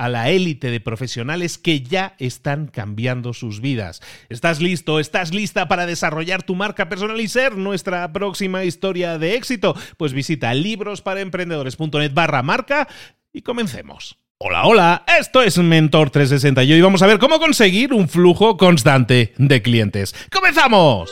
a la élite de profesionales que ya están cambiando sus vidas. ¿Estás listo? ¿Estás lista para desarrollar tu marca personal y ser nuestra próxima historia de éxito? Pues visita librosparaemprendedores.net barra marca y comencemos. Hola, hola, esto es Mentor 360 y hoy vamos a ver cómo conseguir un flujo constante de clientes. ¡Comenzamos!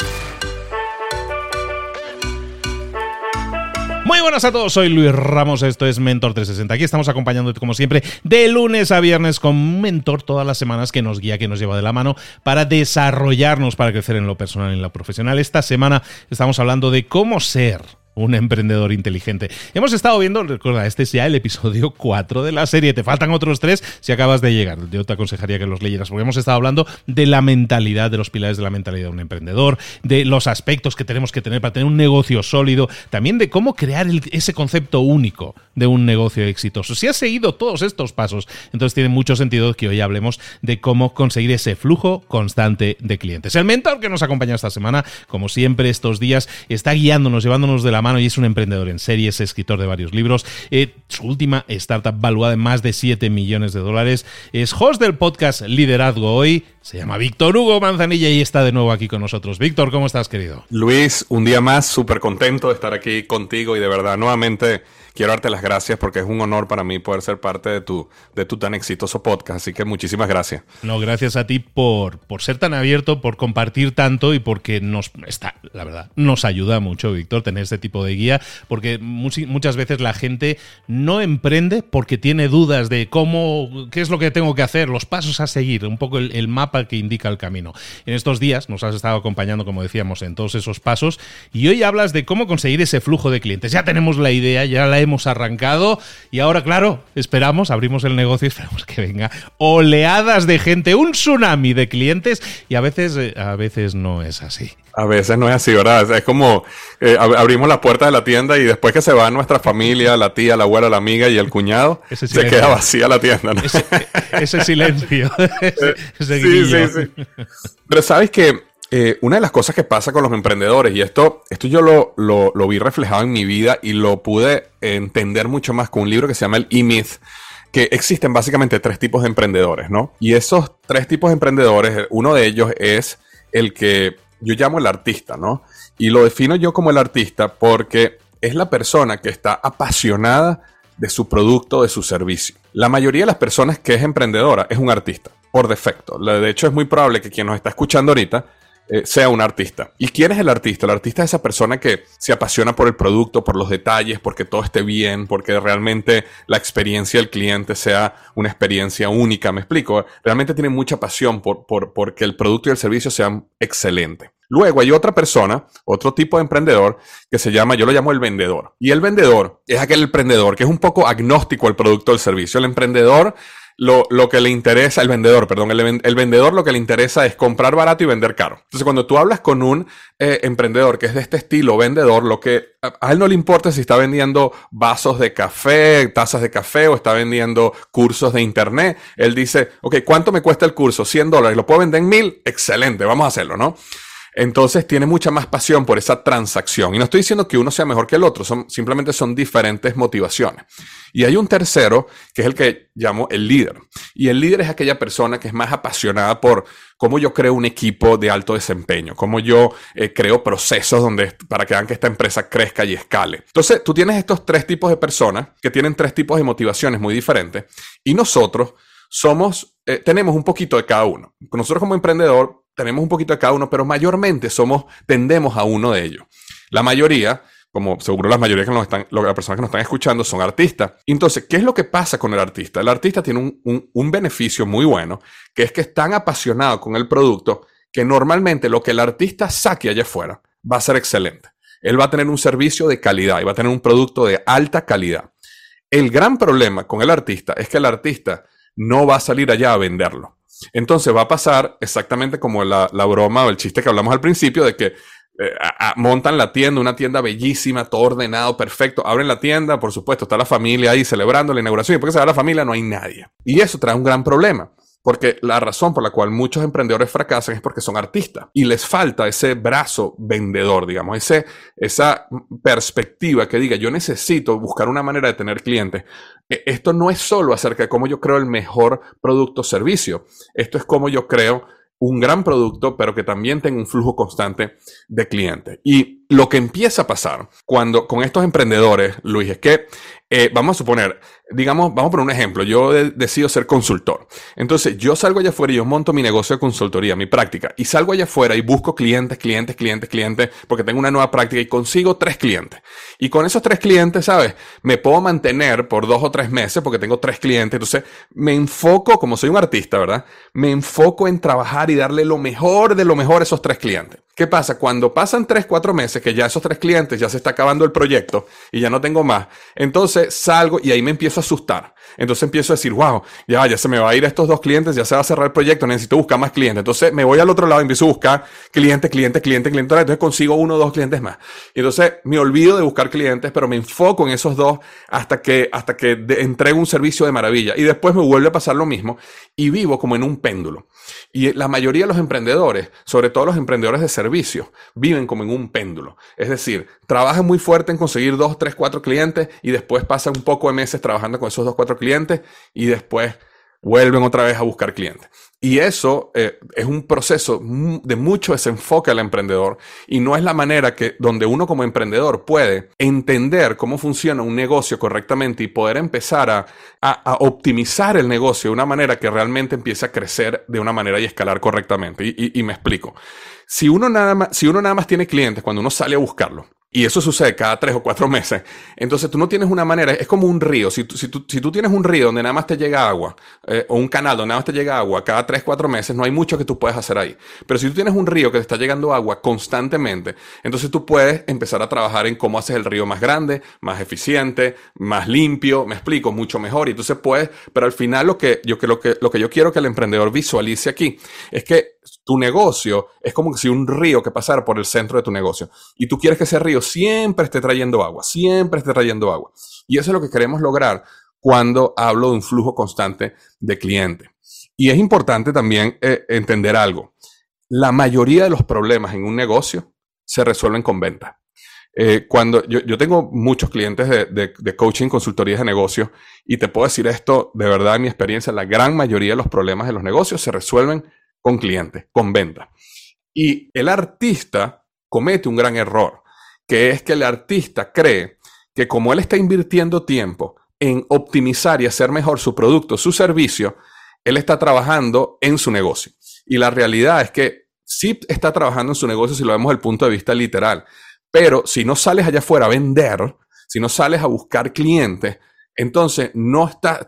Muy buenas a todos, soy Luis Ramos, esto es Mentor 360. Aquí estamos acompañándote como siempre de lunes a viernes con un mentor todas las semanas que nos guía, que nos lleva de la mano para desarrollarnos, para crecer en lo personal y en lo profesional. Esta semana estamos hablando de cómo ser un emprendedor inteligente. Hemos estado viendo, recuerda, este es ya el episodio 4 de la serie, te faltan otros 3 si acabas de llegar. Yo te aconsejaría que los leyeras, porque hemos estado hablando de la mentalidad, de los pilares de la mentalidad de un emprendedor, de los aspectos que tenemos que tener para tener un negocio sólido, también de cómo crear ese concepto único de un negocio exitoso. Si has seguido todos estos pasos, entonces tiene mucho sentido que hoy hablemos de cómo conseguir ese flujo constante de clientes. El mentor que nos acompaña esta semana, como siempre estos días, está guiándonos, llevándonos de la mano y es un emprendedor en serie, es escritor de varios libros. Eh, su última startup valuada en más de 7 millones de dólares. Es host del podcast Liderazgo Hoy. Se llama Víctor Hugo Manzanilla y está de nuevo aquí con nosotros. Víctor, ¿cómo estás, querido? Luis, un día más, súper contento de estar aquí contigo y de verdad, nuevamente quiero darte las gracias porque es un honor para mí poder ser parte de tu, de tu tan exitoso podcast. Así que muchísimas gracias. No, gracias a ti por, por ser tan abierto, por compartir tanto y porque nos está, la verdad, nos ayuda mucho, Víctor, tener este tipo de guía, porque muchas veces la gente no emprende porque tiene dudas de cómo, qué es lo que tengo que hacer, los pasos a seguir, un poco el, el mapa que indica el camino. En estos días nos has estado acompañando, como decíamos, en todos esos pasos y hoy hablas de cómo conseguir ese flujo de clientes. Ya tenemos la idea, ya la hemos arrancado y ahora, claro, esperamos, abrimos el negocio y esperamos que venga oleadas de gente, un tsunami de clientes y a veces, eh, a veces no es así. A veces no es así, ¿verdad? Es como eh, abrimos la puerta de la tienda y después que se va nuestra familia, la tía, la abuela, la amiga y el cuñado, se queda vacía la tienda. Ese, silencio. sí, sí, sí. Pero sabes que eh, una de las cosas que pasa con los emprendedores, y esto, esto yo lo, lo, vi reflejado en mi vida y lo pude entender mucho más con un libro que se llama El E-Myth, que existen básicamente tres tipos de emprendedores, ¿no? Y esos tres tipos de emprendedores, uno de ellos es el que yo llamo el artista, ¿no? Y lo defino yo como el artista porque es la persona que está apasionada de su producto, de su servicio. La mayoría de las personas que es emprendedora es un artista, por defecto. De hecho, es muy probable que quien nos está escuchando ahorita eh, sea un artista. ¿Y quién es el artista? El artista es esa persona que se apasiona por el producto, por los detalles, porque todo esté bien, porque realmente la experiencia del cliente sea una experiencia única. ¿Me explico? Realmente tiene mucha pasión por, por, que el producto y el servicio sean excelentes. Luego hay otra persona, otro tipo de emprendedor que se llama, yo lo llamo el vendedor. Y el vendedor es aquel emprendedor que es un poco agnóstico al producto o el servicio. El emprendedor lo, que le interesa, el vendedor, perdón, el, vendedor lo que le interesa es comprar barato y vender caro. Entonces, cuando tú hablas con un eh, emprendedor que es de este estilo, vendedor, lo que a, él no le importa si está vendiendo vasos de café, tazas de café o está vendiendo cursos de internet. Él dice, ok, ¿cuánto me cuesta el curso? 100 dólares, ¿lo puedo vender en mil? Excelente, vamos a hacerlo, ¿no? Entonces tiene mucha más pasión por esa transacción. Y no estoy diciendo que uno sea mejor que el otro, simplemente son diferentes motivaciones. Y hay un tercero, que es el que llamo el líder. Y el líder es aquella persona que es más apasionada por cómo yo creo un equipo de alto desempeño, cómo yo eh, creo procesos donde, para que hagan esta empresa crezca y escale. Entonces, tú tienes estos tres tipos de personas que tienen tres tipos de motivaciones muy diferentes. Y nosotros somos, eh, tenemos un poquito de cada uno. Nosotros como emprendedor tenemos un poquito de cada uno, pero mayormente somos, tendemos a uno de ellos. La mayoría, como seguro la mayoría que nos están, las personas que nos están escuchando son artistas. Entonces, ¿qué es lo que pasa con el artista? El artista tiene un, un beneficio muy bueno, que es que es tan apasionado con el producto que normalmente lo que el artista saque allá afuera va a ser excelente. Él va a tener un servicio de calidad y va a tener un producto de alta calidad. El gran problema con el artista es que el artista no va a salir allá a venderlo. Entonces va a pasar exactamente como la, broma o el chiste que hablamos al principio de que eh, montan la tienda, una tienda bellísima, todo ordenado, perfecto. Abren la tienda, por supuesto, está la familia ahí celebrando la inauguración. Y porque se va la familia, no hay nadie. Y eso trae un gran problema. Porque la razón por la cual muchos emprendedores fracasan es porque son artistas y les falta ese brazo vendedor, digamos, ese, esa perspectiva que diga, yo necesito buscar una manera de tener clientes. E, esto no es solo acerca de cómo yo creo el mejor producto o servicio, esto es cómo yo creo un gran producto, pero que también tenga un flujo constante de clientes. Y lo que empieza a pasar cuando con estos emprendedores, Luis, es que eh, vamos a suponer, digamos, vamos a poner un ejemplo, yo decido ser consultor. Entonces, yo salgo allá afuera y yo monto mi negocio de consultoría, mi práctica, y salgo allá afuera y busco clientes, clientes, clientes, clientes, porque tengo una nueva práctica y consigo tres clientes. Y con esos tres clientes, ¿sabes? Me puedo mantener por dos o tres meses porque tengo tres clientes. Entonces, me enfoco, como soy un artista, ¿verdad? Me enfoco en trabajar y darle lo mejor de lo mejor a esos tres clientes. ¿Qué pasa? Cuando pasan tres, cuatro meses, que ya esos tres clientes ya se está acabando el proyecto y ya no tengo más, entonces salgo y ahí me empiezo asustar. Entonces empiezo a decir, wow, ya, ya se me va a ir estos dos clientes, ya se va a cerrar el proyecto, necesito buscar más clientes. Entonces me voy al otro lado empiezo a buscar cliente, cliente, cliente, cliente. Entonces consigo uno o dos clientes más. Y entonces me olvido de buscar clientes, pero me enfoco en esos dos hasta que, hasta que entrego un servicio de maravilla. Y después me vuelve a pasar lo mismo y vivo como en un péndulo. Y la mayoría de los emprendedores, sobre todo los emprendedores de servicio, viven como en un péndulo. Es decir, trabajan muy fuerte en conseguir dos, tres, cuatro clientes y después pasan un poco de meses trabajando con esos dos, cuatro clientes y después vuelven otra vez a buscar clientes. Y eso eh, es un proceso de mucho desenfoque al emprendedor y no es la manera que donde uno como emprendedor puede entender cómo funciona un negocio correctamente y poder empezar a, a, optimizar el negocio de una manera que realmente empiece a crecer de una manera y escalar correctamente. Y, y me explico. Si uno, nada más, si uno nada más tiene clientes cuando uno sale a buscarlo, y eso sucede cada tres o cuatro meses. Entonces tú no tienes una manera, es como un río. Si tú, si tú, si tú tienes un río donde nada más te llega agua, eh, o un canal donde nada más te llega agua cada tres, cuatro meses, no hay mucho que tú puedas hacer ahí. Pero si tú tienes un río que te está llegando agua constantemente, entonces tú puedes empezar a trabajar en cómo haces el río más grande, más eficiente, más limpio, me explico, mucho mejor. Y entonces puedes, pero al final lo que yo, lo que, lo que yo quiero que el emprendedor visualice aquí es que tu negocio es como si un río que pasara por el centro de tu negocio. Y tú quieres que ese río siempre esté trayendo agua, siempre esté trayendo agua. Y eso es lo que queremos lograr cuando hablo de un flujo constante de clientes. Y es importante también eh, entender algo. La mayoría de los problemas en un negocio se resuelven con venta. Eh, cuando yo, tengo muchos clientes de, de, de, coaching, consultorías de negocio, y te puedo decir esto de verdad, en mi experiencia, la gran mayoría de los problemas de los negocios se resuelven con clientes, con venta. Y el artista comete un gran error, que es que el artista cree que como él está invirtiendo tiempo en optimizar y hacer mejor su producto, su servicio, él está trabajando en su negocio. Y la realidad es que sí está trabajando en su negocio si lo vemos desde el punto de vista literal, pero si no sales allá afuera a vender, si no sales a buscar clientes, entonces no, está,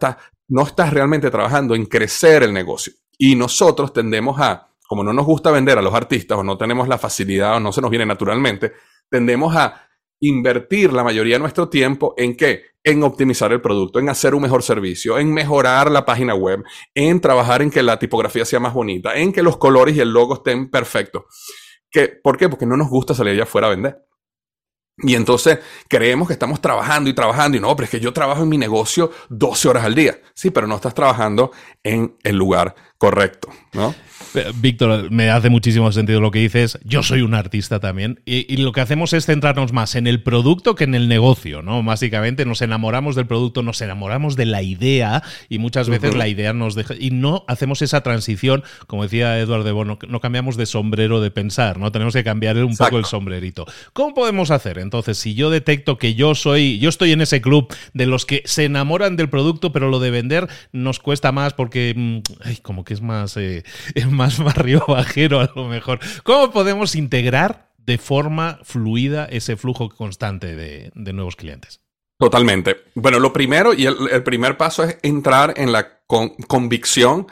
no estás realmente trabajando en crecer el negocio. Y nosotros tendemos a, como no nos gusta vender a los artistas o no tenemos la facilidad o no se nos viene naturalmente, tendemos a invertir la mayoría de nuestro tiempo en qué? En optimizar el producto, en hacer un mejor servicio, en mejorar la página web, en trabajar en que la tipografía sea más bonita, en que los colores y el logo estén perfectos. ¿Qué? ¿Por qué? Porque no nos gusta salir allá afuera a vender. Y entonces creemos que estamos trabajando y trabajando y no, pero es que yo trabajo en mi negocio 12 horas al día. Sí, pero no estás trabajando en el lugar correcto, ¿no? Víctor, me hace muchísimo sentido lo que dices. Yo soy un artista también. Y, lo que hacemos es centrarnos más en el producto que en el negocio, ¿no? Básicamente nos enamoramos del producto, nos enamoramos de la idea y muchas veces la idea nos deja. Y no hacemos esa transición, como decía Eduardo de Bono, no cambiamos de sombrero de pensar, ¿no? Tenemos que cambiar un poco el sombrerito. ¿Cómo podemos hacer? Entonces, si yo detecto que yo soy, yo estoy en ese club de los que se enamoran del producto, pero lo de vender nos cuesta más porque, mm, ay, como que es más, eh, más barrio bajero a lo mejor. ¿Cómo podemos integrar de forma fluida ese flujo constante de, nuevos clientes? Totalmente. Bueno, lo primero y el, primer paso es entrar en la convicción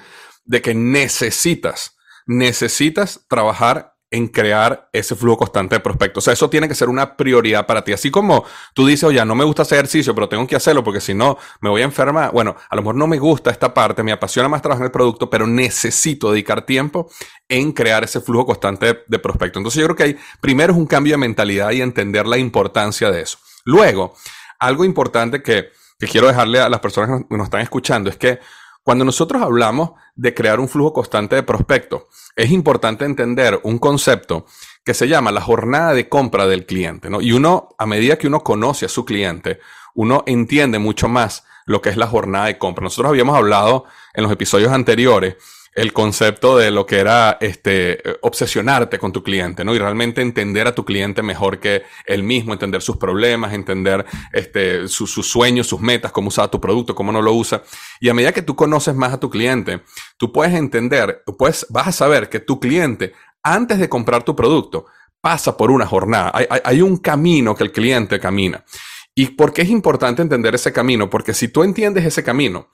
de que necesitas, necesitas trabajar en crear ese flujo constante de prospectos. O sea, eso tiene que ser una prioridad para ti. Así como tú dices, oye, no me gusta hacer ejercicio, pero tengo que hacerlo porque si no me voy a enfermar. Bueno, a lo mejor no me gusta esta parte, me apasiona más trabajar en el producto, pero necesito dedicar tiempo en crear ese flujo constante de, prospectos. Entonces yo creo que hay, primero es un cambio de mentalidad y entender la importancia de eso. Luego, algo importante que, que quiero dejarle a las personas que nos están escuchando es que cuando nosotros hablamos de crear un flujo constante de prospectos, es importante entender un concepto que se llama la jornada de compra del cliente, ¿no? Y uno, a medida que uno conoce a su cliente, uno entiende mucho más lo que es la jornada de compra. Nosotros habíamos hablado en los episodios anteriores el concepto de lo que era este, obsesionarte con tu cliente, ¿no? Y realmente entender a tu cliente mejor que él mismo, entender sus problemas, entender este, sus sueños, sus metas, cómo usa tu producto, cómo no lo usa. Y a medida que tú conoces más a tu cliente, tú puedes entender, pues vas a saber que tu cliente, antes de comprar tu producto, pasa por una jornada. Hay, hay un camino que el cliente camina. ¿Y por qué es importante entender ese camino? Porque si tú entiendes ese camino,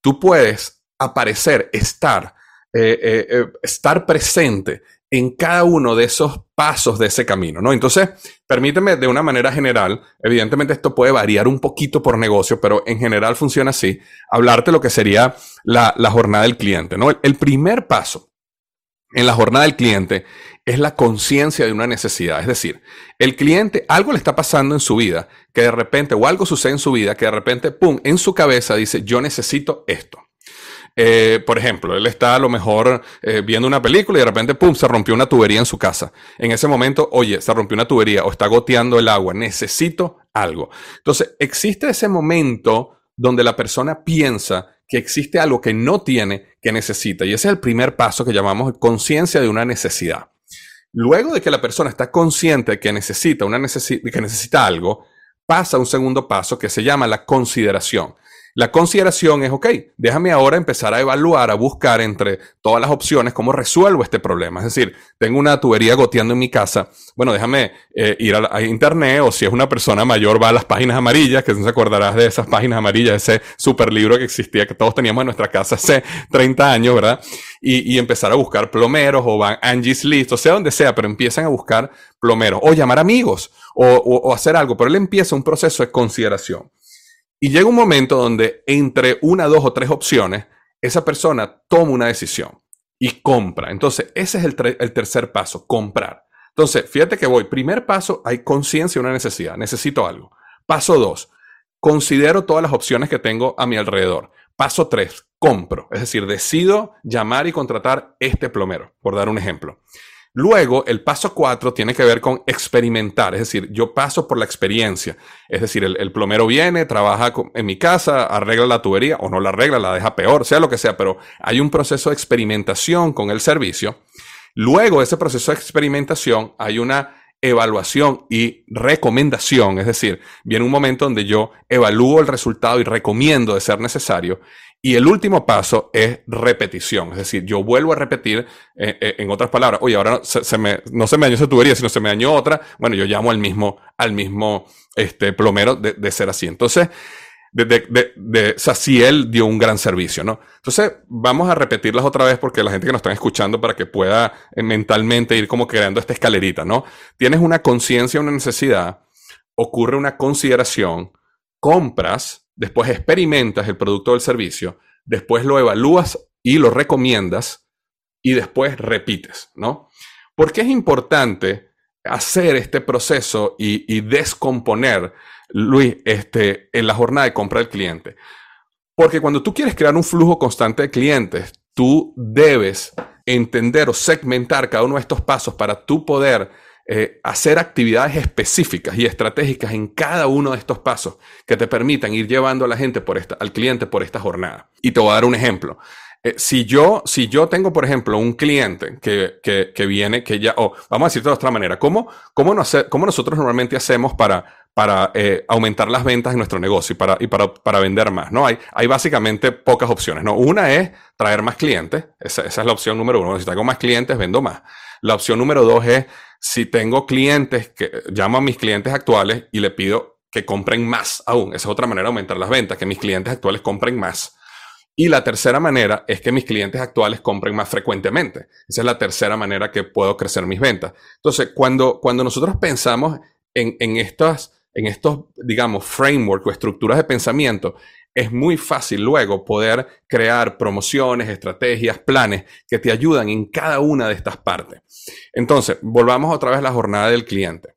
tú puedes aparecer, estar eh, eh, eh, estar presente en cada uno de esos pasos de ese camino, ¿no? Entonces, permíteme de una manera general, evidentemente esto puede variar un poquito por negocio, pero en general funciona así, hablarte lo que sería la, jornada del cliente, ¿no? El, primer paso en la jornada del cliente es la conciencia de una necesidad, es decir, el cliente, algo le está pasando en su vida, que de repente, o algo sucede en su vida, que de repente, ¡pum!, en su cabeza dice, yo necesito esto. Eh, por ejemplo, él está a lo mejor eh, viendo una película y de repente, ¡pum!, se rompió una tubería en su casa. En ese momento, oye, se rompió una tubería o está goteando el agua, necesito algo. Entonces, existe ese momento donde la persona piensa que existe algo que no tiene, que necesita. Y ese es el primer paso que llamamos conciencia de una necesidad. Luego de que la persona está consciente de que necesita, una que necesita algo, pasa un segundo paso que se llama la consideración. La consideración es, ok, déjame ahora empezar a evaluar, a buscar entre todas las opciones cómo resuelvo este problema. Es decir, tengo una tubería goteando en mi casa. Bueno, déjame eh, ir a, internet o si es una persona mayor va a las páginas amarillas, que se acordarás de esas páginas amarillas, ese super libro que existía, que todos teníamos en nuestra casa hace 30 años, ¿verdad? Y, empezar a buscar plomeros o van Angie's List, o sea, donde sea, pero empiezan a buscar plomeros o llamar amigos o hacer algo. Pero él empieza un proceso de consideración. Y llega un momento donde entre una, dos o tres opciones, esa persona toma una decisión y compra. Entonces, ese es el, tercer paso, comprar. Entonces, fíjate que voy. Primer paso, hay conciencia de una necesidad. Necesito algo. Paso dos, considero todas las opciones que tengo a mi alrededor. Paso tres, compro. Es decir, decido llamar y contratar este plomero, por dar un ejemplo. Luego, el paso cuatro tiene que ver con experimentar, es decir, yo paso por la experiencia. Es decir, el, plomero viene, trabaja en mi casa, arregla la tubería o no la arregla, la deja peor, sea lo que sea, pero hay un proceso de experimentación con el servicio. Luego de ese proceso de experimentación hay una evaluación y recomendación, es decir, viene un momento donde yo evalúo el resultado y recomiendo de ser necesario. Y el último paso es repetición, es decir, yo vuelvo a repetir, eh, eh, en otras palabras, oye, ahora no se, me, no se me dañó esa tubería, sino se me dañó otra, bueno, yo llamo al mismo, al mismo este, plomero de, ser así. Entonces, de, de, de, Saciel dio un gran servicio, ¿no? Entonces, vamos a repetirlas otra vez porque la gente que nos está escuchando para que pueda eh, mentalmente ir como creando esta escalerita, ¿no? Tienes una conciencia, una necesidad, ocurre una consideración, compras, después experimentas el producto o el servicio, después lo evalúas y lo recomiendas y después repites, ¿no? Porque es importante hacer este proceso y, descomponer, Luis, este, en la jornada de compra del cliente. Porque cuando tú quieres crear un flujo constante de clientes, tú debes entender o segmentar cada uno de estos pasos para tú poder eh, hacer actividades específicas y estratégicas en cada uno de estos pasos que te permitan ir llevando a la gente por esta, al cliente por esta jornada. Y te voy a dar un ejemplo. Eh, si, yo, si yo tengo, por ejemplo, un cliente que, que, que viene, que ya, o vamos a decirlo de otra manera, ¿cómo, cómo, no cómo nosotros normalmente hacemos para, para eh, aumentar las ventas en nuestro negocio y para, y para, para vender más? ¿no? Hay, hay básicamente pocas opciones. ¿no? Una es traer más clientes, esa, esa es la opción número uno. Si tengo más clientes, vendo más. La opción número dos es si tengo clientes que llamo a mis clientes actuales y le pido que compren más aún. Esa es otra manera de aumentar las ventas, que mis clientes actuales compren más. Y la tercera manera es que mis clientes actuales compren más frecuentemente. Esa es la tercera manera que puedo crecer mis ventas. Entonces, cuando, cuando nosotros pensamos en, en, en estos, digamos, framework o estructuras de pensamiento, es muy fácil luego poder crear promociones, estrategias, planes que te ayudan en cada una de estas partes. Entonces, volvamos otra vez a la jornada del cliente.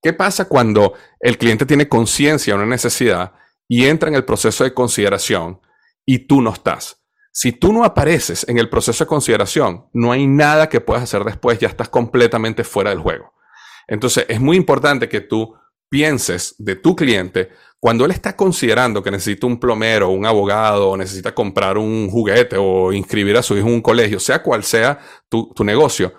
¿Qué pasa cuando el cliente tiene conciencia de una necesidad y entra en el proceso de consideración y tú no estás? Si tú no apareces en el proceso de consideración, no hay nada que puedas hacer después, ya estás completamente fuera del juego. Entonces, es muy importante que tú pienses de tu cliente cuando él está considerando que necesita un plomero, un abogado, o necesita comprar un juguete o inscribir a su hijo en un colegio, sea cual sea tu, negocio,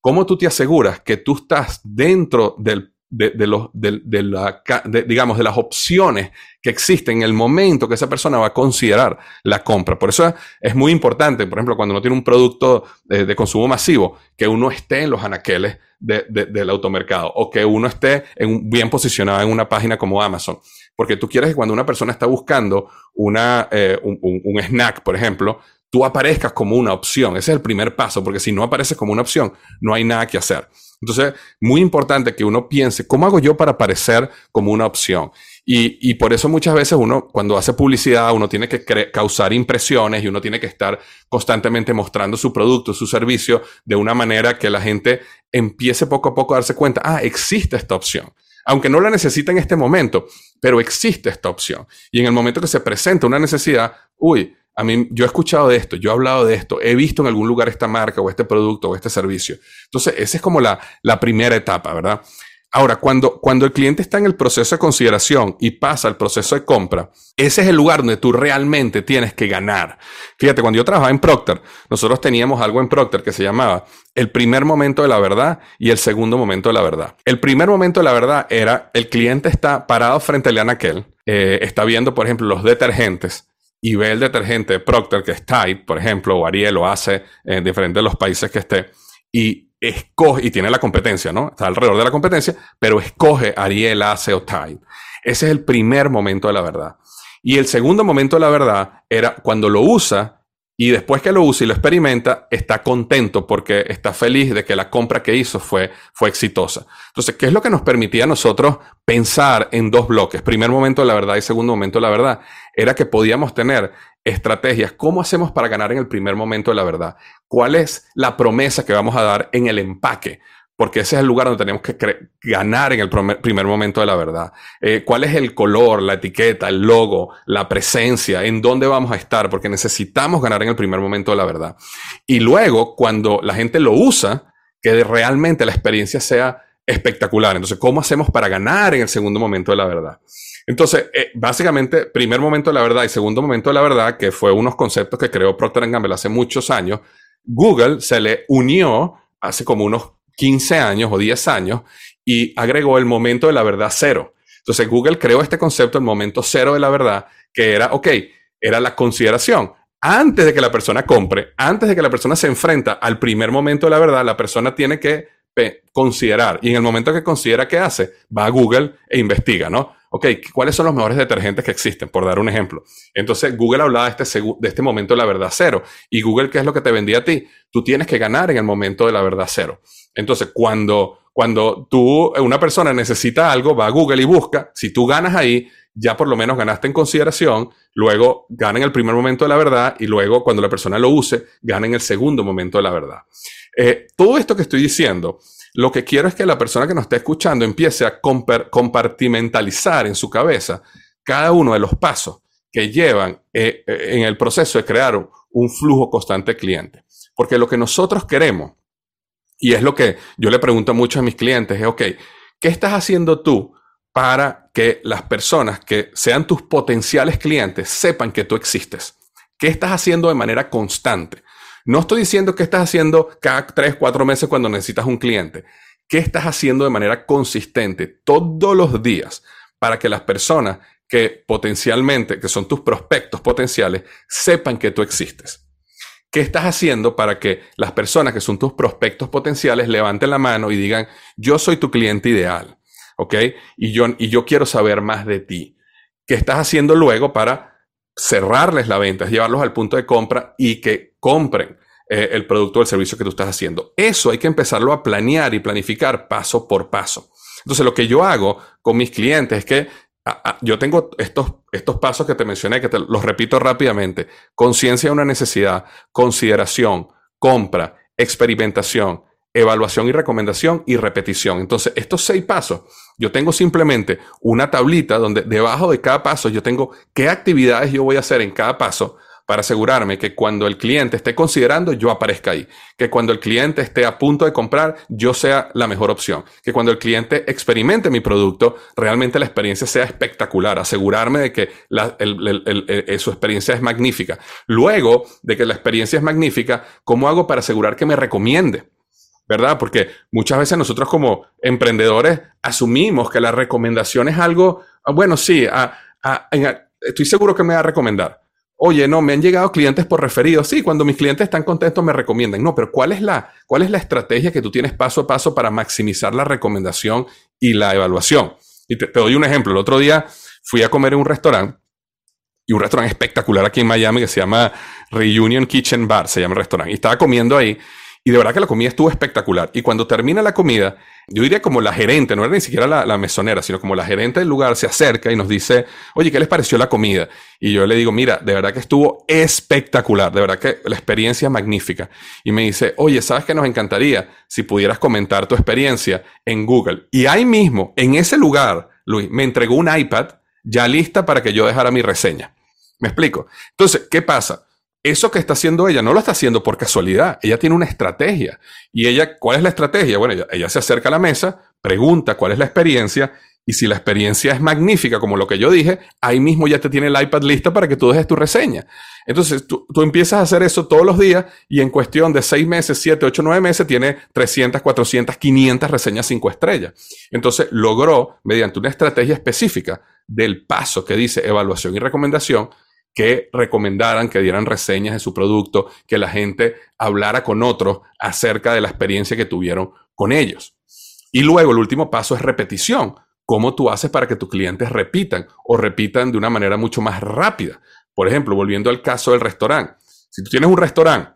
¿cómo tú te aseguras que tú estás dentro del de, los, de, la, digamos, de las opciones que existen en el momento que esa persona va a considerar la compra. Por eso es muy importante, por ejemplo, cuando uno tiene un producto de, consumo masivo, que uno esté en los anaqueles del automercado o que uno esté en, bien posicionado en una página como Amazon. Porque tú quieres que cuando una persona está buscando una, eh, un snack, por ejemplo, tú aparezcas como una opción. Ese es el primer paso, porque si no apareces como una opción, no hay nada que hacer. Entonces, muy importante que uno piense, ¿cómo hago yo para aparecer como una opción? Y, por eso muchas veces uno, cuando hace publicidad, uno tiene que causar impresiones y uno tiene que estar constantemente mostrando su producto, su servicio, de una manera que la gente empiece poco a poco a darse cuenta, ah, existe esta opción. Aunque no la necesita en este momento, pero existe esta opción. Y en el momento que se presenta una necesidad, uy, a mí, yo he escuchado de esto, yo he hablado de esto, he visto en algún lugar esta marca o este producto o este servicio. Entonces, esa es como la, la primera etapa, ¿verdad? Ahora, cuando, cuando el cliente está en el proceso de consideración y pasa al proceso de compra, ese es el lugar donde tú realmente tienes que ganar. Fíjate, cuando yo trabajaba en Procter, nosotros teníamos algo en Procter que se llamaba el primer momento de la verdad y el segundo momento de la verdad. El primer momento de la verdad era el cliente está parado frente al anaquel, eh, está viendo, por ejemplo, los detergentes y ve el detergente Procter, que es Tide, por ejemplo, o Ariel o hace en diferentes de los países que esté, y escoge, y tiene la competencia, ¿no? Está alrededor de la competencia, pero escoge Ariel, Ace o Tide. Ese es el primer momento de la verdad. Y el segundo momento de la verdad era cuando lo usa y después que lo usa y lo experimenta, está contento porque está feliz de que la compra que hizo fue, fue exitosa. Entonces, ¿qué es lo que nos permitía a nosotros pensar en dos bloques? Primer momento de la verdad y segundo momento de la verdad. Era que podíamos tener estrategias. ¿Cómo hacemos para ganar en el primer momento de la verdad? ¿Cuál es la promesa que vamos a dar en el empaque? Porque ese es el lugar donde tenemos que ganar en el primer momento de la verdad. Eh, ¿Cuál es el color, la etiqueta, el logo, la presencia? ¿En dónde vamos a estar? Porque necesitamos ganar en el primer momento de la verdad. Y luego, cuando la gente lo usa, que realmente la experiencia sea espectacular. Entonces, ¿cómo hacemos para ganar en el segundo momento de la verdad? Entonces, eh, básicamente, primer momento de la verdad y segundo momento de la verdad, que fue unos conceptos que creó Procter Gamble hace muchos años, Google se le unió hace como unos 15 años o 10 años y agregó el momento de la verdad cero. Entonces Google creó este concepto, el momento cero de la verdad, que era, ok, era la consideración. Antes de que la persona compre, antes de que la persona se enfrenta al primer momento de la verdad, la persona tiene que considerar. Y en el momento que considera qué hace, va a Google e investiga, ¿no? Ok, ¿cuáles son los mejores detergentes que existen? Por dar un ejemplo. Entonces, Google hablaba de este, de este momento de la verdad cero. Y Google, ¿qué es lo que te vendía a ti? Tú tienes que ganar en el momento de la verdad cero. Entonces, cuando, cuando tú, una persona necesita algo, va a Google y busca, si tú ganas ahí, ya por lo menos ganaste en consideración, luego gana en el primer momento de la verdad y luego cuando la persona lo use, gana en el segundo momento de la verdad. Eh, todo esto que estoy diciendo, lo que quiero es que la persona que nos esté escuchando empiece a compartimentalizar en su cabeza cada uno de los pasos que llevan eh, eh, en el proceso de crear un flujo constante cliente. Porque lo que nosotros queremos, y es lo que yo le pregunto a muchos de mis clientes, es, ok, ¿qué estás haciendo tú para que las personas que sean tus potenciales clientes sepan que tú existes? ¿Qué estás haciendo de manera constante? No estoy diciendo que estás haciendo cada tres, cuatro meses cuando necesitas un cliente. ¿Qué estás haciendo de manera consistente todos los días para que las personas que potencialmente, que son tus prospectos potenciales, sepan que tú existes. ¿Qué estás haciendo para que las personas que son tus prospectos potenciales levanten la mano y digan, yo soy tu cliente ideal? ¿Ok? Y yo, y yo quiero saber más de ti. ¿Qué estás haciendo luego para cerrarles la venta, llevarlos al punto de compra y que compren eh, el producto o el servicio que tú estás haciendo? Eso hay que empezarlo a planear y planificar paso por paso. Entonces, lo que yo hago con mis clientes es que yo tengo estos, estos pasos que te mencioné, que te los repito rápidamente. Conciencia de una necesidad, consideración, compra, experimentación, evaluación y recomendación y repetición. Entonces, estos seis pasos, yo tengo simplemente una tablita donde debajo de cada paso yo tengo qué actividades yo voy a hacer en cada paso para asegurarme que cuando el cliente esté considerando, yo aparezca ahí. Que cuando el cliente esté a punto de comprar, yo sea la mejor opción. Que cuando el cliente experimente mi producto, realmente la experiencia sea espectacular. Asegurarme de que eh, su experiencia es magnífica. Luego de que la experiencia es magnífica, ¿cómo hago para asegurar que me recomiende? ¿Verdad? Porque muchas veces nosotros como emprendedores asumimos que la recomendación es algo, ah, bueno, sí, estoy seguro que me va a recomendar. Oye, no, me han llegado clientes por referidos. Sí, cuando mis clientes están contentos me recomiendan. No, pero ¿cuál es la, cuál es la estrategia que tú tienes paso a paso para maximizar la recomendación y la evaluación? Y te, doy un ejemplo. El otro día fui a comer en un restaurante y un restaurante espectacular aquí en Miami que se llama Reunion Kitchen Bar, se llama el restaurante. Y estaba comiendo ahí y de verdad que la comida estuvo espectacular. Y cuando termina la comida, yo diría como la gerente, no era ni siquiera la, mesonera, sino como la gerente del lugar se acerca y nos dice, oye, ¿qué les pareció la comida? Y yo le digo, mira, de verdad que estuvo espectacular, de verdad que la experiencia es magnífica. Y me dice, oye, ¿sabes qué nos encantaría si pudieras comentar tu experiencia en Google? Y ahí mismo, en ese lugar, Luis, me entregó un iPad ya lista para que yo dejara mi reseña. ¿Me explico? Entonces, ¿qué pasa? Eso que está haciendo ella no lo está haciendo por casualidad. Ella tiene una estrategia. ¿Y ella cuál es la estrategia? Bueno, ella, se acerca a la mesa, pregunta cuál es la experiencia. Y si la experiencia es magnífica, como lo que yo dije, ahí mismo ya te tiene el iPad listo para que tú dejes tu reseña. Entonces tú, tú, empiezas a hacer eso todos los días y en cuestión de seis meses, siete, ocho, nueve meses, tiene 300, 400, 500 reseñas cinco estrellas. Entonces logró, mediante una estrategia específica del paso que dice evaluación y recomendación, que recomendaran, que dieran reseñas de su producto, que la gente hablara con otros acerca de la experiencia que tuvieron con ellos. Y luego el último paso es repetición. ¿Cómo tú haces para que tus clientes repitan o repitan de una manera mucho más rápida? Por ejemplo, volviendo al caso del restaurante. Si tú tienes un restaurante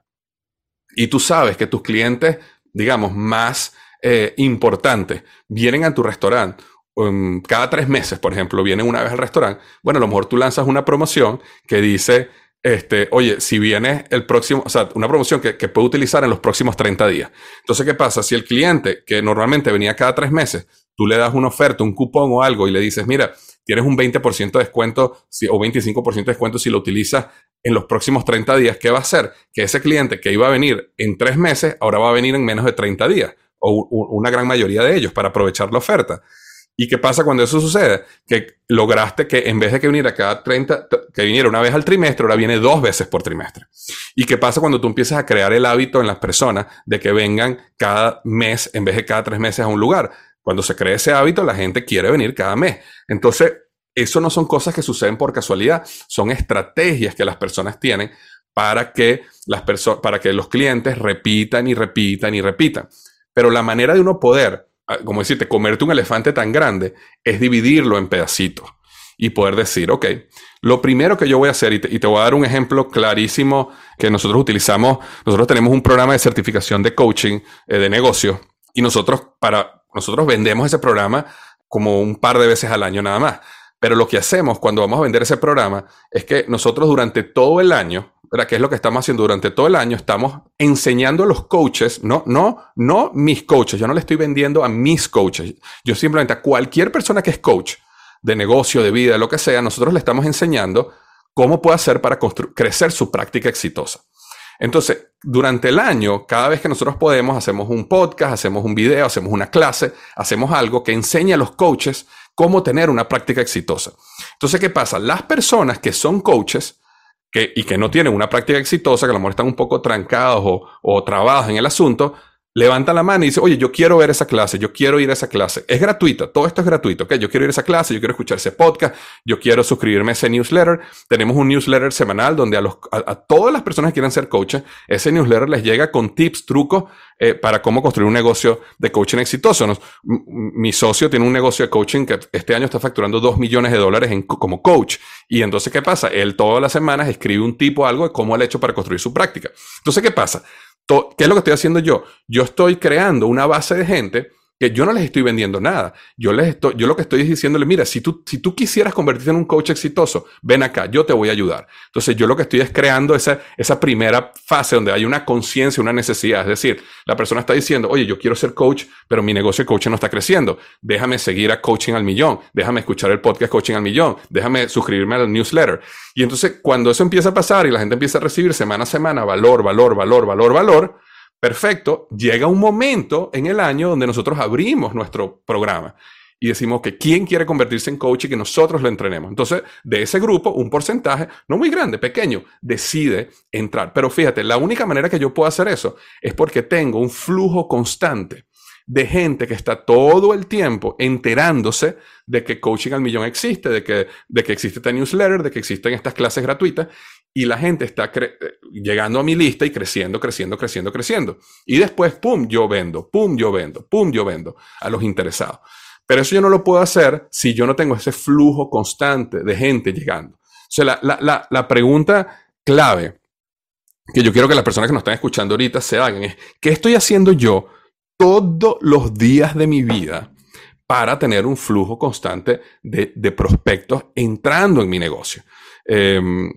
y tú sabes que tus clientes, digamos, más eh, importantes vienen a tu restaurante Um, cada tres meses, por ejemplo, vienen una vez al restaurante, bueno, a lo mejor tú lanzas una promoción que dice, este, oye, si viene el próximo, o sea, una promoción que, que puede utilizar en los próximos 30 días. Entonces, ¿qué pasa? Si el cliente, que normalmente venía cada tres meses, tú le das una oferta, un cupón o algo y le dices, mira, tienes un 20% de descuento o 25% de descuento si lo utilizas en los próximos 30 días, ¿qué va a hacer? Que ese cliente que iba a venir en tres meses, ahora va a venir en menos de 30 días, o una gran mayoría de ellos, para aprovechar la oferta. ¿Y qué pasa cuando eso sucede? Que lograste que en vez de que viniera cada 30, que viniera una vez al trimestre, ahora viene dos veces por trimestre. ¿Y qué pasa cuando tú empiezas a crear el hábito en las personas de que vengan cada mes en vez de cada tres meses a un lugar? Cuando se crea ese hábito, la gente quiere venir cada mes. Entonces, eso no son cosas que suceden por casualidad, son estrategias que las personas tienen para que, las para que los clientes repitan y repitan y repitan. Pero la manera de uno poder como decirte, comerte un elefante tan grande es dividirlo en pedacitos y poder decir, ok, lo primero que yo voy a hacer, y te, voy a dar un ejemplo clarísimo que nosotros utilizamos, nosotros tenemos un programa de certificación de coaching eh, de negocio y nosotros para nosotros vendemos ese programa como un par de veces al año nada más. Pero lo que hacemos cuando vamos a vender ese programa es que nosotros durante todo el año, ¿verdad? ¿Qué es lo que estamos haciendo durante todo el año? Estamos enseñando a los coaches, no, no, no mis coaches. Yo no le estoy vendiendo a mis coaches. Yo simplemente a cualquier persona que es coach de negocio, de vida, lo que sea, nosotros le estamos enseñando cómo puede hacer para crecer su práctica exitosa. Entonces, durante el año, cada vez que nosotros podemos, hacemos un podcast, hacemos un video, hacemos una clase, hacemos algo que enseña a los coaches cómo tener una práctica exitosa. Entonces, ¿qué pasa? Las personas que son coaches que, y que no tienen una práctica exitosa, que a lo mejor están un poco trancados o, o trabados en el asunto, levanta la mano y dice, oye, yo quiero ver esa clase, yo quiero ir a esa clase. Es gratuita, todo esto es gratuito, ¿ok? Yo quiero ir a esa clase, yo quiero escuchar ese podcast, yo quiero suscribirme a ese newsletter. Tenemos un newsletter semanal donde a, los, a, todas las personas que quieran ser coaches, ese newsletter les llega con tips, trucos eh, para cómo construir un negocio de coaching exitoso. mi socio tiene un negocio de coaching que este año está facturando 2 millones de dólares en, como coach. Y entonces, ¿qué pasa? Él todas las semanas escribe un tipo algo de cómo él ha hecho para construir su práctica. Entonces, ¿qué pasa? ¿Qué es lo que estoy haciendo yo? Yo estoy creando una base de gente que yo no les estoy vendiendo nada. Yo les estoy, yo lo que estoy es diciéndole, mira, si tú, si tú quisieras convertirte en un coach exitoso, ven acá, yo te voy a ayudar. Entonces, yo lo que estoy es creando esa, esa primera fase donde hay una conciencia, una necesidad. Es decir, la persona está diciendo, oye, yo quiero ser coach, pero mi negocio de coaching no está creciendo. Déjame seguir a Coaching al Millón. Déjame escuchar el podcast Coaching al Millón. Déjame suscribirme al newsletter. Y entonces, cuando eso empieza a pasar y la gente empieza a recibir semana a semana valor, valor, valor, valor, valor, Perfecto, llega un momento en el año donde nosotros abrimos nuestro programa y decimos que quién quiere convertirse en coach y que nosotros lo entrenemos. Entonces, de ese grupo, un porcentaje, no muy grande, pequeño, decide entrar. Pero fíjate, la única manera que yo puedo hacer eso es porque tengo un flujo constante de gente que está todo el tiempo enterándose de que Coaching al Millón existe, de que, de que existe este newsletter, de que existen estas clases gratuitas, y la gente está llegando a mi lista y creciendo, creciendo, creciendo, creciendo. Y después, pum, yo vendo, pum, yo vendo, pum, yo vendo a los interesados. Pero eso yo no lo puedo hacer si yo no tengo ese flujo constante de gente llegando. O sea, la, la, la pregunta clave que yo quiero que las personas que nos están escuchando ahorita se hagan es, ¿qué estoy haciendo yo todos los días de mi vida para tener un flujo constante de, de prospectos entrando en mi negocio? Em,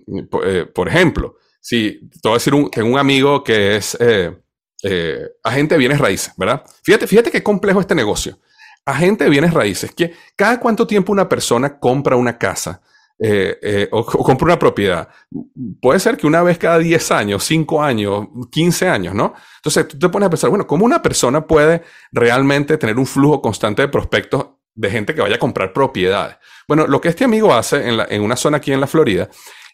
eh, por, ejemplo, si te voy a decir un, un amigo que es eh, eh, agente de bienes raíces, ¿verdad? Fíjate, fíjate qué complejo este negocio. Agente de bienes raíces, que cada cuánto tiempo una persona compra una casa o, compra una propiedad. Puede ser que una vez cada 10 años, 5 años, 15 años, ¿no? Entonces tú te pones a pensar, bueno, ¿cómo una persona puede realmente tener un flujo constante de prospectos de gente que vaya a comprar propiedades. Bueno, lo que este amigo hace en, una zona aquí en la Florida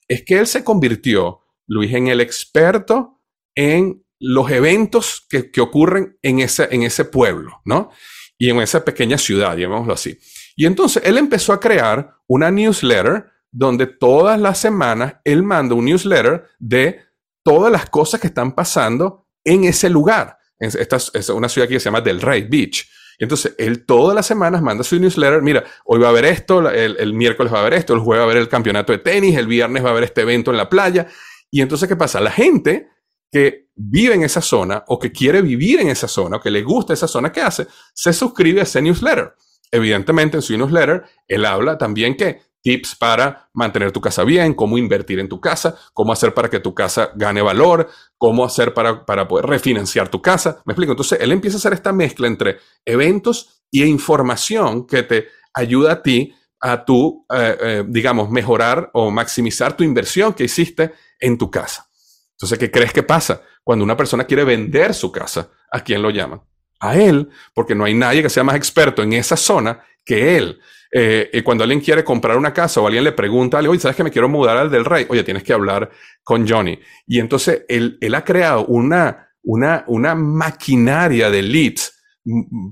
es que él se convirtió, Luis, en el experto en los eventos que, ocurren en ese, en ese pueblo, ¿no? Y en esa pequeña ciudad, llamémoslo así. Y entonces él empezó a crear una newsletter donde todas las semanas él manda un newsletter de todas las cosas que están pasando en ese lugar. Esta es una ciudad que se llama Del Rey Beach. Entonces, él todas las semanas manda su newsletter, mira, hoy va a haber esto, el, miércoles va a haber esto, el jueves va a haber el campeonato de tenis, el viernes va a haber este evento en la playa. Y entonces, ¿qué pasa? La gente que vive en esa zona o que quiere vivir en esa zona o que le gusta esa zona, ¿qué hace? Se suscribe a ese newsletter. Evidentemente, en su newsletter, él habla también que tips para mantener tu casa bien, cómo invertir en tu casa, cómo hacer para que tu casa gane valor, cómo hacer para, para poder refinanciar tu casa. ¿Me explico? Entonces, él empieza a hacer esta mezcla entre eventos y información que te ayuda a ti a tu, eh, eh, digamos, mejorar o maximizar tu inversión que hiciste en tu casa. Entonces, ¿qué crees que pasa? Cuando una persona quiere vender su casa, ¿a quién lo llaman? A él, porque no hay nadie que sea más experto en esa zona que él. Eh, cuando alguien quiere comprar una casa o alguien le pregunta, oye, ¿sabes que me quiero mudar al del rey? Oye, tienes que hablar con Johnny. Y entonces él, él ha creado una, una, una maquinaria de leads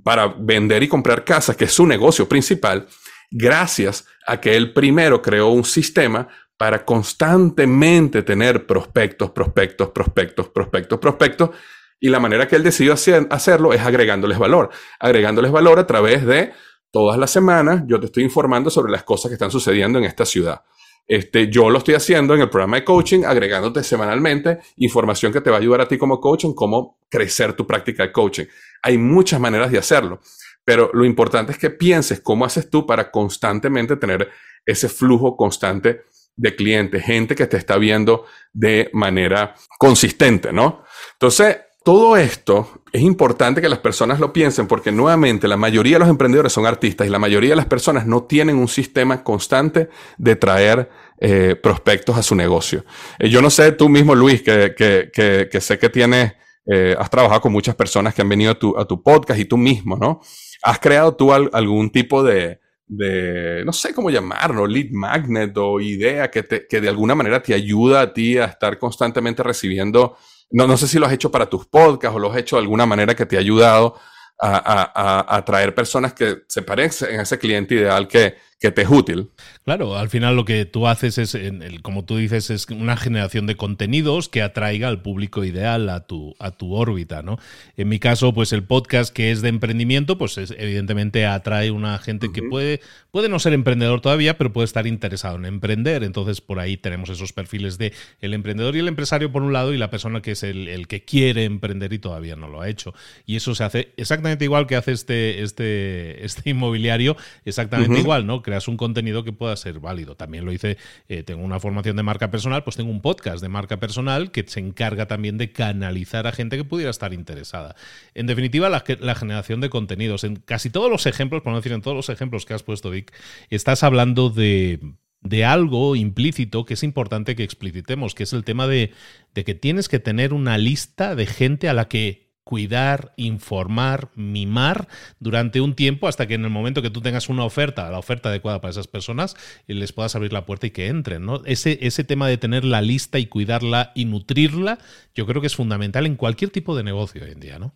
para vender y comprar casas, que es su negocio principal, gracias a que él primero creó un sistema para constantemente tener prospectos, prospectos, prospectos, prospectos, prospectos. Y la manera que él decidió hacerlo es agregándoles valor, agregándoles valor a través de todas las semanas yo te estoy informando sobre las cosas que están sucediendo en esta ciudad. Este, yo lo estoy haciendo en el programa de coaching, agregándote semanalmente información que te va a ayudar a ti como coach en cómo crecer tu práctica de coaching. Hay muchas maneras de hacerlo. pero lo importante es que pienses cómo haces tú para constantemente tener ese flujo constante de clientes, gente que te está viendo de manera consistente, ¿no? Entonces, todo esto es importante que las personas lo piensen porque nuevamente la mayoría de los emprendedores son artistas y la mayoría de las personas no tienen un sistema constante de traer eh, prospectos a su negocio. Eh, yo no sé tú mismo, Luis, que, que, sé que tienes, eh, has trabajado con muchas personas que han venido a tu, a tu podcast y tú mismo, ¿no? ¿Has creado tú algún tipo de, de, no sé cómo llamarlo, lead magnet o idea que, te, que de alguna manera te ayuda a ti a estar constantemente recibiendo no, no sé si lo has hecho para tus podcasts o lo has hecho de alguna manera que te ha ayudado a, atraer personas que se parecen a ese cliente ideal que, que te es útil. Claro, al final lo que tú haces es, como tú dices, es una generación de contenidos que atraiga al público ideal a tu, a tu órbita, ¿no? En mi caso, pues el podcast que es de emprendimiento, pues evidentemente atrae una gente que puede, puede no ser emprendedor todavía, pero puede estar interesado en emprender. Entonces, por ahí tenemos esos perfiles de el emprendedor y el empresario por un lado y la persona que es el, que quiere emprender y todavía no lo ha hecho. Y eso se hace exactamente igual que hace este, este, este inmobiliario, exactamente igual, ¿no? Creas un contenido que pueda ser válido. También lo hice, eh, tengo una formación de marca personal, pues tengo un podcast de marca personal que se encarga también de canalizar a gente que pudiera estar interesada. En definitiva, la, generación de contenidos. En casi todos los ejemplos, por no decir en todos los ejemplos que has puesto, Vic, estás hablando de de algo implícito que es importante que explicitemos, que es el tema de, de, que tienes que tener una lista de gente a la que cuidar, informar, mimar durante un tiempo hasta que en el momento que tú tengas una oferta, la oferta adecuada para esas personas, eh, les puedas abrir la puerta y que entren. ¿no? Ese, ese tema de tener la lista y cuidarla y nutrirla, yo creo que es fundamental en cualquier tipo de negocio hoy en día, ¿no?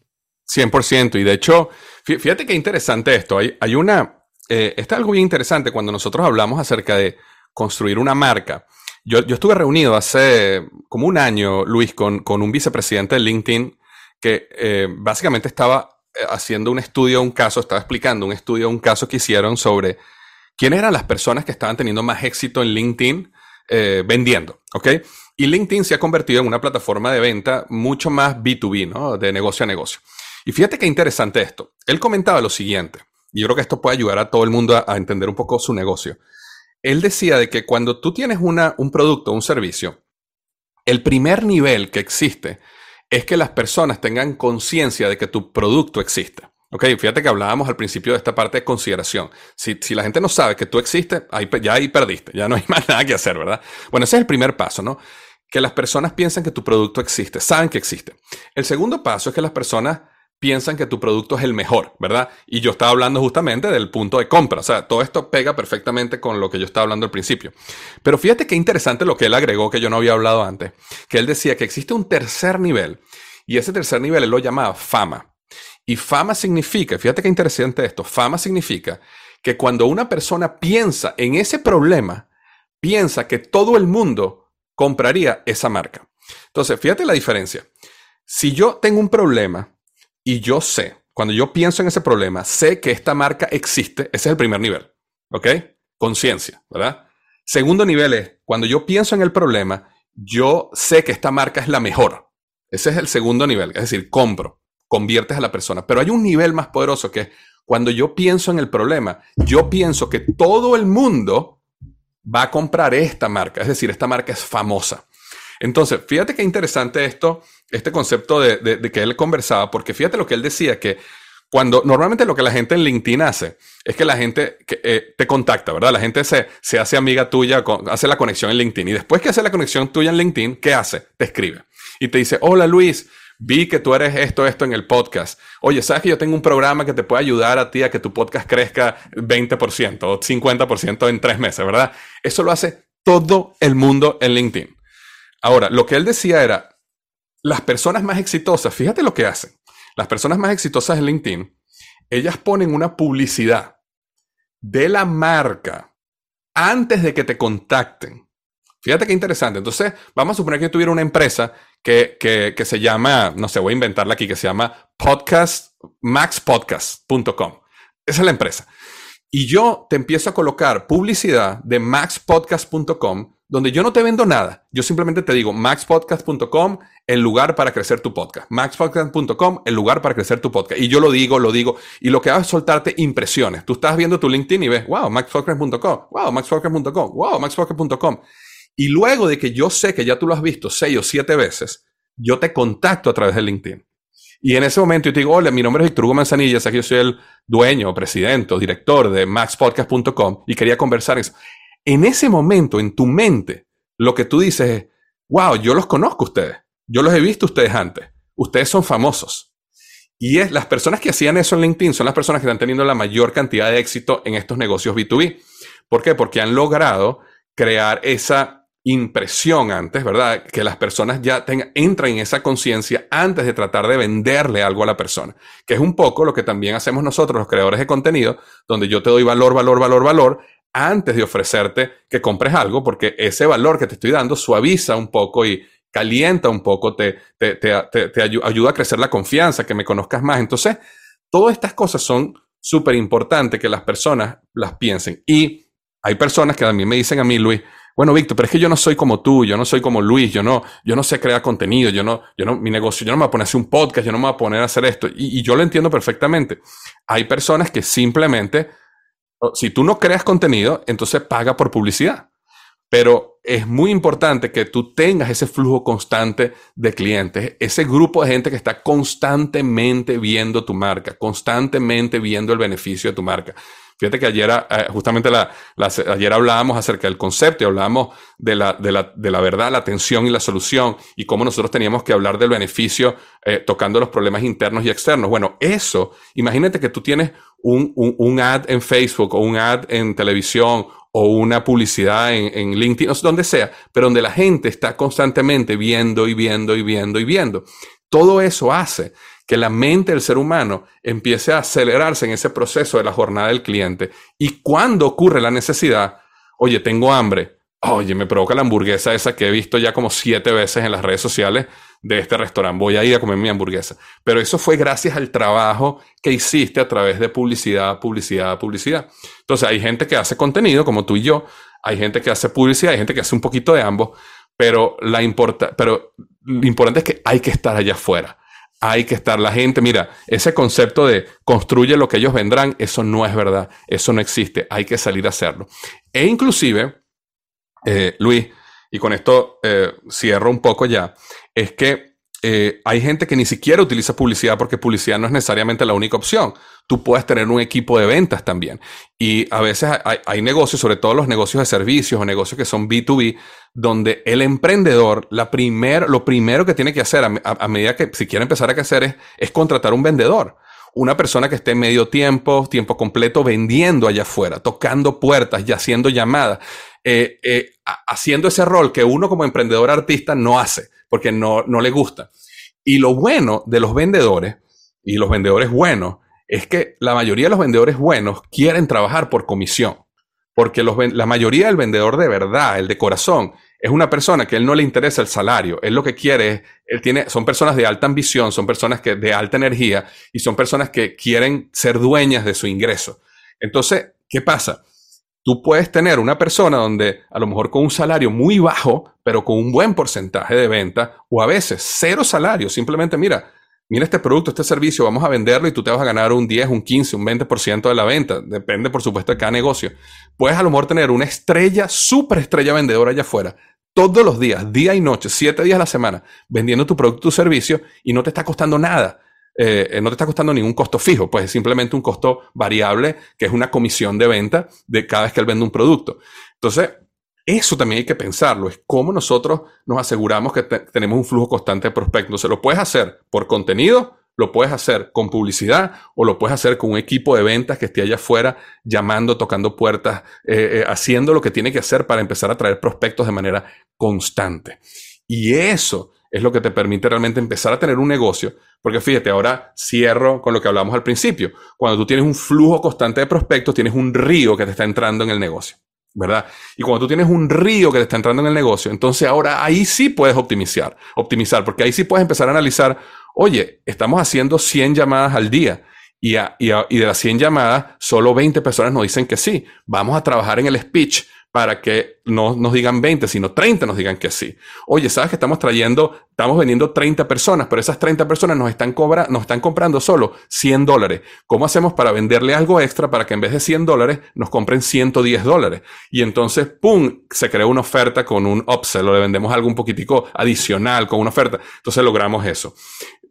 100%. Y de hecho, fíjate qué interesante esto. Hay, hay una, eh, está algo bien interesante cuando nosotros hablamos acerca de construir una marca. Yo, yo estuve reunido hace como un año, Luis, con, con un vicepresidente de LinkedIn que eh, básicamente estaba eh, haciendo un estudio, un caso, estaba explicando un estudio, un caso que hicieron sobre quiénes eran las personas que estaban teniendo más éxito en LinkedIn eh, vendiendo, ¿ok? Y LinkedIn se ha convertido en una plataforma de venta mucho más B2B, ¿no? De negocio a negocio. Y fíjate qué interesante esto. Él comentaba lo siguiente, y yo creo que esto puede ayudar a todo el mundo a, entender un poco su negocio. Él decía de que cuando tú tienes una, un producto, un servicio, el primer nivel que existe es que las personas tengan conciencia de que tu producto existe. Ok, fíjate que hablábamos al principio de esta parte de consideración. Si, la gente no sabe que tú existes, ahí, ya ahí perdiste, ya no hay más nada que hacer, ¿verdad? Bueno, ese es el primer paso, ¿no? Que las personas piensen que tu producto existe, saben que existe. El segundo paso es que las personas piensan que tu producto es el mejor, ¿verdad? Y yo estaba hablando justamente del punto de compra. O sea, todo esto pega perfectamente con lo que yo estaba hablando al principio. Pero fíjate qué interesante lo que él agregó que yo no había hablado antes, que él decía que existe un tercer nivel y ese tercer nivel él lo llamaba fama. Y fama significa, fíjate qué interesante esto, fama significa que cuando una persona piensa en ese problema, piensa que todo el mundo compraría esa marca. Entonces, fíjate la diferencia. Si yo tengo un problema y yo sé, cuando yo pienso en ese problema, sé que esta marca existe. Ese es el primer nivel. ¿Ok? Conciencia, ¿verdad? Segundo nivel es, cuando yo pienso en el problema, yo sé que esta marca es la mejor. Ese es el segundo nivel, es decir, compro, conviertes a la persona. Pero hay un nivel más poderoso que es cuando yo pienso en el problema, yo pienso que todo el mundo va a comprar esta marca, es decir, esta marca es famosa. Entonces, fíjate qué interesante esto, este concepto de, que él conversaba, porque fíjate lo que él decía, que cuando normalmente lo que la gente en LinkedIn hace es que la gente eh, te contacta, ¿verdad? La gente se, se hace amiga tuya, hace la conexión en LinkedIn y después que hace la conexión tuya en LinkedIn, ¿qué hace? Te escribe y te dice, hola Luis, vi que tú eres esto, esto en el podcast. Oye, ¿sabes que yo tengo un programa que te puede ayudar a ti a que tu podcast crezca 20% o 50% en tres meses, ¿verdad? Eso lo hace todo el mundo en LinkedIn. Ahora, lo que él decía era, las personas más exitosas, fíjate lo que hacen. Las personas más exitosas en LinkedIn, ellas ponen una publicidad de la marca antes de que te contacten. Fíjate qué interesante. Entonces, vamos a suponer que tuviera una empresa que, que, se llama, no sé, voy a inventarla aquí, que se llama podcast, maxpodcast.com. Esa es la empresa. Y yo te empiezo a colocar publicidad de maxpodcast.com donde yo no te vendo nada. Yo simplemente te digo maxpodcast.com, el lugar para crecer tu podcast. maxpodcast.com, el lugar para crecer tu podcast. Y yo lo digo, lo digo. Y lo que hago es soltarte impresiones. Tú estás viendo tu LinkedIn y ves, wow, maxpodcast.com, wow, maxpodcast.com, wow, maxpodcast.com. Y luego de que yo sé que ya tú lo has visto seis o siete veces, yo te contacto a través de LinkedIn. Y en ese momento yo te digo, hola, mi nombre es Víctor Hugo Manzanilla, que yo soy el dueño, presidente o director de maxpodcast.com y quería conversar eso. En ese momento, en tu mente, lo que tú dices es, wow, yo los conozco a ustedes, yo los he visto a ustedes antes, ustedes son famosos. Y es, las personas que hacían eso en LinkedIn son las personas que están teniendo la mayor cantidad de éxito en estos negocios B2B. ¿Por qué? Porque han logrado crear esa impresión antes, ¿verdad? Que las personas ya tengan, entran en esa conciencia antes de tratar de venderle algo a la persona, que es un poco lo que también hacemos nosotros, los creadores de contenido, donde yo te doy valor, valor, valor, valor, antes de ofrecerte que compres algo, porque ese valor que te estoy dando suaviza un poco y calienta un poco, te, te, te, te ayuda a crecer la confianza, que me conozcas más. Entonces, todas estas cosas son súper importantes que las personas las piensen. Y hay personas que también me dicen a mí, Luis, bueno, Víctor, pero es que yo no soy como tú, yo no soy como Luis, yo no, yo no sé crear contenido, yo no, yo no, mi negocio, yo no me voy a poner a hacer un podcast, yo no me voy a poner a hacer esto. Y, y yo lo entiendo perfectamente. Hay personas que simplemente, si tú no creas contenido, entonces paga por publicidad. Pero es muy importante que tú tengas ese flujo constante de clientes, ese grupo de gente que está constantemente viendo tu marca, constantemente viendo el beneficio de tu marca. Fíjate que ayer, eh, justamente la, ayer hablábamos acerca del concepto y hablábamos de la, de, la, de la verdad, la atención y la solución y cómo nosotros teníamos que hablar del beneficio eh, tocando los problemas internos y externos. Bueno, eso, imagínate que tú tienes un, un, un, ad en Facebook o un ad en televisión o una publicidad en, LinkedIn, o donde sea, pero donde la gente está constantemente viendo y viendo y viendo y viendo. Todo eso hace que la mente del ser humano empiece a acelerarse en ese proceso de la jornada del cliente. Y cuando ocurre la necesidad, oye, tengo hambre, oye, me provoca la hamburguesa esa que he visto ya como siete veces en las redes sociales de este restaurante, voy a ir a comer mi hamburguesa. Pero eso fue gracias al trabajo que hiciste a través de publicidad, publicidad, publicidad. Entonces hay gente que hace contenido como tú y yo, hay gente que hace publicidad, hay gente que hace un poquito de ambos, pero, la importa, pero lo importante es que hay que estar allá afuera hay que estar la gente. Mira, ese concepto de construye lo que ellos vendrán, eso no es verdad, eso no existe, hay que salir a hacerlo. E inclusive, eh, Luis, y con esto eh, cierro un poco ya, es que eh, hay gente que ni siquiera utiliza publicidad porque publicidad no es necesariamente la única opción. Tú puedes tener un equipo de ventas también. Y a veces hay, negocios, sobre todo los negocios de servicios o negocios que son B2B, donde el emprendedor, la primer, lo primero que tiene que hacer a, medida que si quiere empezar a hacer es, es contratar un vendedor una persona que esté medio tiempo, tiempo completo, vendiendo allá afuera, tocando puertas y haciendo llamadas, eh, eh, haciendo ese rol que uno como emprendedor artista no hace porque no, no le gusta. Y lo bueno de los vendedores y los vendedores buenos es que la mayoría de los vendedores buenos quieren trabajar por comisión. Porque los, la mayoría del vendedor de verdad, el de corazón, es una persona que él no le interesa el salario. Él lo que quiere es, él tiene, son personas de alta ambición, son personas que, de alta energía y son personas que quieren ser dueñas de su ingreso. Entonces, ¿qué pasa? Tú puedes tener una persona donde a lo mejor con un salario muy bajo, pero con un buen porcentaje de venta, o a veces cero salario, simplemente mira, mira este producto, este servicio, vamos a venderlo y tú te vas a ganar un 10, un 15, un 20% de la venta. Depende, por supuesto, de cada negocio. Puedes a lo mejor tener una estrella, súper estrella vendedora allá afuera, todos los días, día y noche, siete días a la semana, vendiendo tu producto o servicio y no te está costando nada. Eh, no te está costando ningún costo fijo, pues es simplemente un costo variable, que es una comisión de venta de cada vez que él vende un producto. Entonces, eso también hay que pensarlo, es cómo nosotros nos aseguramos que tenemos un flujo constante de prospectos. Se lo puedes hacer por contenido, lo puedes hacer con publicidad o lo puedes hacer con un equipo de ventas que esté allá afuera llamando, tocando puertas, eh, eh, haciendo lo que tiene que hacer para empezar a traer prospectos de manera constante. Y eso es lo que te permite realmente empezar a tener un negocio. Porque fíjate, ahora cierro con lo que hablamos al principio. Cuando tú tienes un flujo constante de prospectos, tienes un río que te está entrando en el negocio. ¿verdad? Y cuando tú tienes un río que te está entrando en el negocio, entonces ahora ahí sí puedes optimizar, optimizar, porque ahí sí puedes empezar a analizar, oye, estamos haciendo 100 llamadas al día y, y, y de las 100 llamadas, solo 20 personas nos dicen que sí. Vamos a trabajar en el speech para que no nos digan 20, sino 30 nos digan que sí. Oye, ¿sabes que estamos trayendo, estamos vendiendo 30 personas, pero esas 30 personas nos están, cobra, nos están comprando solo 100 dólares? ¿Cómo hacemos para venderle algo extra para que en vez de 100 dólares nos compren 110 dólares? Y entonces, ¡pum!, se crea una oferta con un upsell o le vendemos algo un poquitico adicional con una oferta. Entonces logramos eso.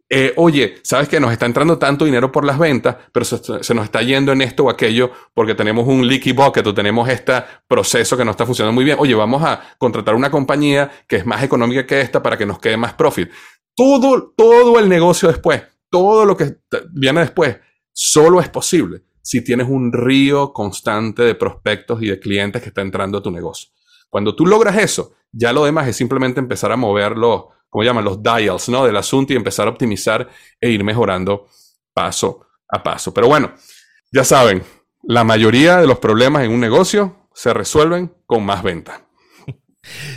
Eh, oye, sabes que nos está entrando tanto dinero por las ventas, pero se, nos está yendo en esto o aquello porque tenemos un leaky bucket o tenemos este proceso que no está funcionando muy bien. Oye, vamos a contratar una compañía que es más económica que esta para que nos quede más profit. Todo, todo el negocio después, todo lo que viene después, solo es posible si tienes un río constante de prospectos y de clientes que está entrando a tu negocio. Cuando tú logras eso, ya lo demás es simplemente empezar a moverlo como llaman, los dials, ¿no? Del asunto y empezar a optimizar e ir mejorando paso a paso. Pero bueno, ya saben, la mayoría de los problemas en un negocio se resuelven con más venta.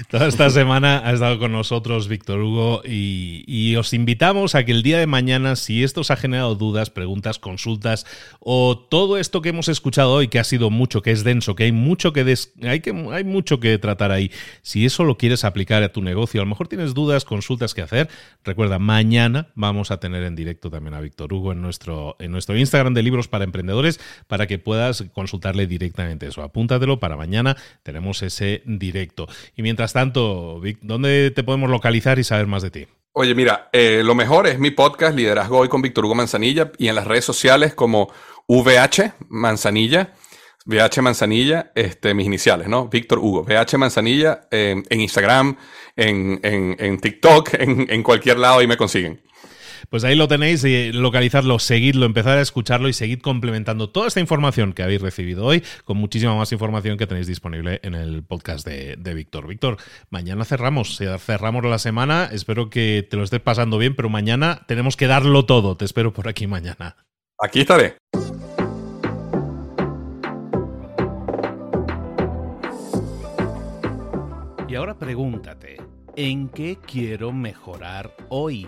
Toda esta semana ha estado con nosotros Víctor Hugo y, os invitamos a que el día de mañana, si esto os ha generado dudas, preguntas, consultas o todo esto que hemos escuchado hoy, que ha sido mucho, que es denso, que hay mucho que, hay, que hay mucho que tratar ahí, si eso lo quieres aplicar a tu negocio, a lo mejor tienes dudas, consultas que hacer, recuerda, mañana vamos a tener en directo también a Víctor Hugo en nuestro, en nuestro Instagram de libros para emprendedores para que puedas consultarle directamente eso. Apúntatelo para mañana, tenemos ese directo. Y mientras tanto, ¿dónde te podemos localizar y saber más de ti? Oye, mira, eh, lo mejor es mi podcast Liderazgo Hoy con Víctor Hugo Manzanilla y en las redes sociales como VH Manzanilla, VH Manzanilla, este, mis iniciales, ¿no? Víctor Hugo, VH Manzanilla en Instagram, en, en TikTok, en, cualquier lado y me consiguen. Pues ahí lo tenéis, y localizarlo, seguidlo, empezar a escucharlo y seguid complementando toda esta información que habéis recibido hoy con muchísima más información que tenéis disponible en el podcast de, Víctor. Víctor, mañana cerramos, cerramos la semana, espero que te lo estés pasando bien, pero mañana tenemos que darlo todo. Te espero por aquí mañana. Aquí estaré. Y ahora pregúntate, ¿en qué quiero mejorar hoy?